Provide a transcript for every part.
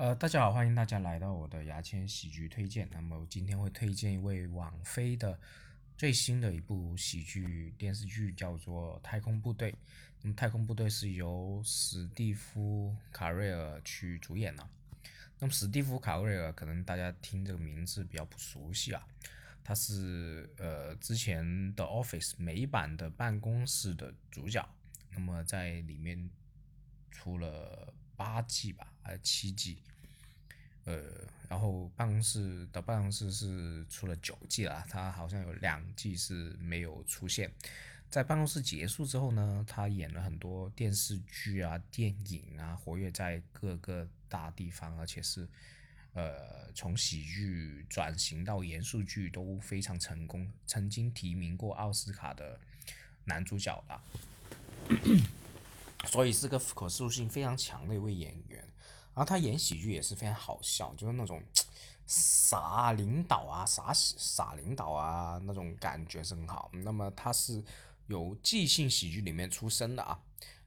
呃，大家好，欢迎大家来到我的牙签喜剧推荐。那么我今天会推荐一位网飞的最新的一部喜剧电视剧，叫做《太空部队》。那么《太空部队》是由史蒂夫·卡瑞尔去主演的。那么史蒂夫·卡瑞尔可能大家听这个名字比较不熟悉啊，他是呃之前的 Office 美版的办公室的主角。那么在里面出了八季吧，还是七季？呃，然后办公室的办公室是出了九季了，他好像有两季是没有出现。在办公室结束之后呢，他演了很多电视剧啊、电影啊，活跃在各个大地方，而且是呃从喜剧转型到严肃剧都非常成功，曾经提名过奥斯卡的男主角吧。所以是个可塑性非常强的一位演员。然后他演喜剧也是非常好笑，就是那种傻领导啊、傻傻领导啊那种感觉是很好。那么他是有即兴喜剧里面出身的啊，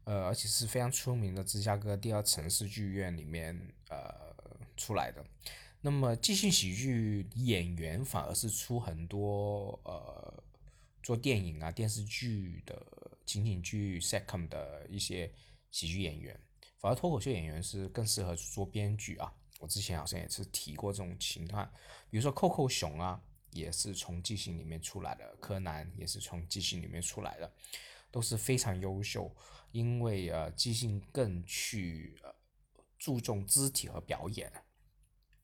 呃，而且是非常出名的芝加哥第二城市剧院里面呃出来的。那么即兴喜剧演员反而是出很多呃做电影啊、电视剧的情景剧 second 的一些喜剧演员。反而脱口秀演员是更适合做编剧啊！我之前好像也是提过这种情况，比如说扣扣熊啊，也是从即兴里面出来的；柯南也是从即兴里面出来的，都是非常优秀。因为呃，即兴更去呃注重肢体和表演，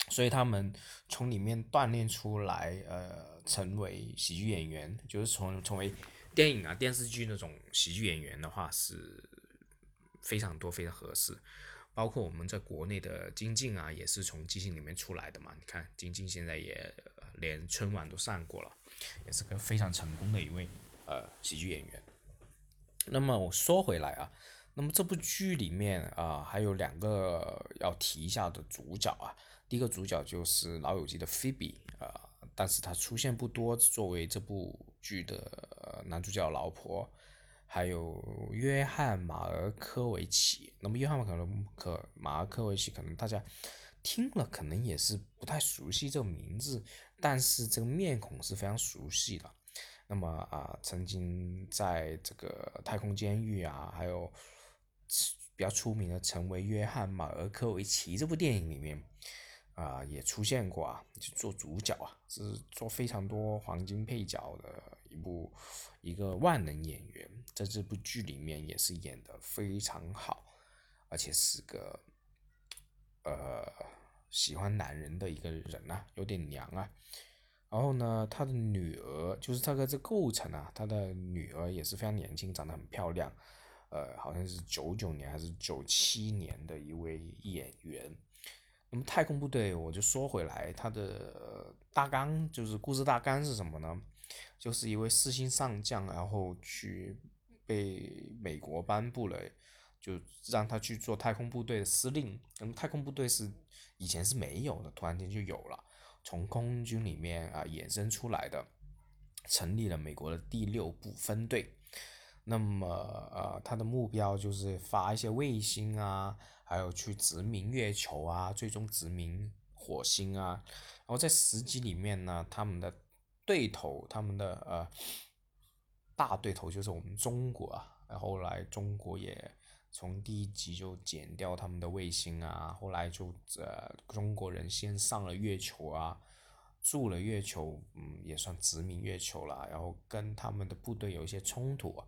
所以他们从里面锻炼出来，呃，成为喜剧演员，就是从成为电影啊、电视剧那种喜剧演员的话是。非常多，非常合适，包括我们在国内的金靖啊，也是从即兴里面出来的嘛。你看金靖现在也连春晚都上过了，也是个非常成功的一位呃喜剧演员。那么我说回来啊，那么这部剧里面啊还有两个要提一下的主角啊，第一个主角就是《老友记》的菲比啊，但是他出现不多，作为这部剧的男主角老婆。还有约翰马尔科维奇，那么约翰可能可马尔科维奇可能大家听了可能也是不太熟悉这个名字，但是这个面孔是非常熟悉的。那么啊，曾经在这个太空监狱啊，还有比较出名的《成为约翰马尔科维奇》这部电影里面啊，也出现过啊，就做主角啊，是做非常多黄金配角的一部一个万能演员。在这部剧里面也是演的非常好，而且是个呃喜欢男人的一个人啊，有点娘啊。然后呢，他的女儿就是这个这构成啊，他的女儿也是非常年轻，长得很漂亮，呃，好像是九九年还是九七年的一位演员。那么太空部队，我就说回来，它的大纲就是故事大纲是什么呢？就是一位四星上将，然后去。被美国颁布了，就让他去做太空部队的司令。那么太空部队是以前是没有的，突然间就有了，从空军里面啊衍生出来的，成立了美国的第六部分队。那么呃，他的目标就是发一些卫星啊，还有去殖民月球啊，最终殖民火星啊。然后在十集里面呢，他们的对头，他们的呃。大对头就是我们中国啊，然后来中国也从第一集就剪掉他们的卫星啊，后来就呃中国人先上了月球啊，住了月球，嗯也算殖民月球了，然后跟他们的部队有一些冲突啊。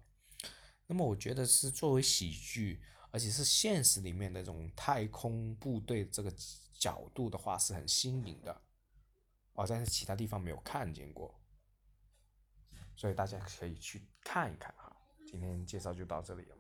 那么我觉得是作为喜剧，而且是现实里面的这种太空部队这个角度的话是很新颖的，我在其他地方没有看见过。所以大家可以去看一看哈，今天介绍就到这里了。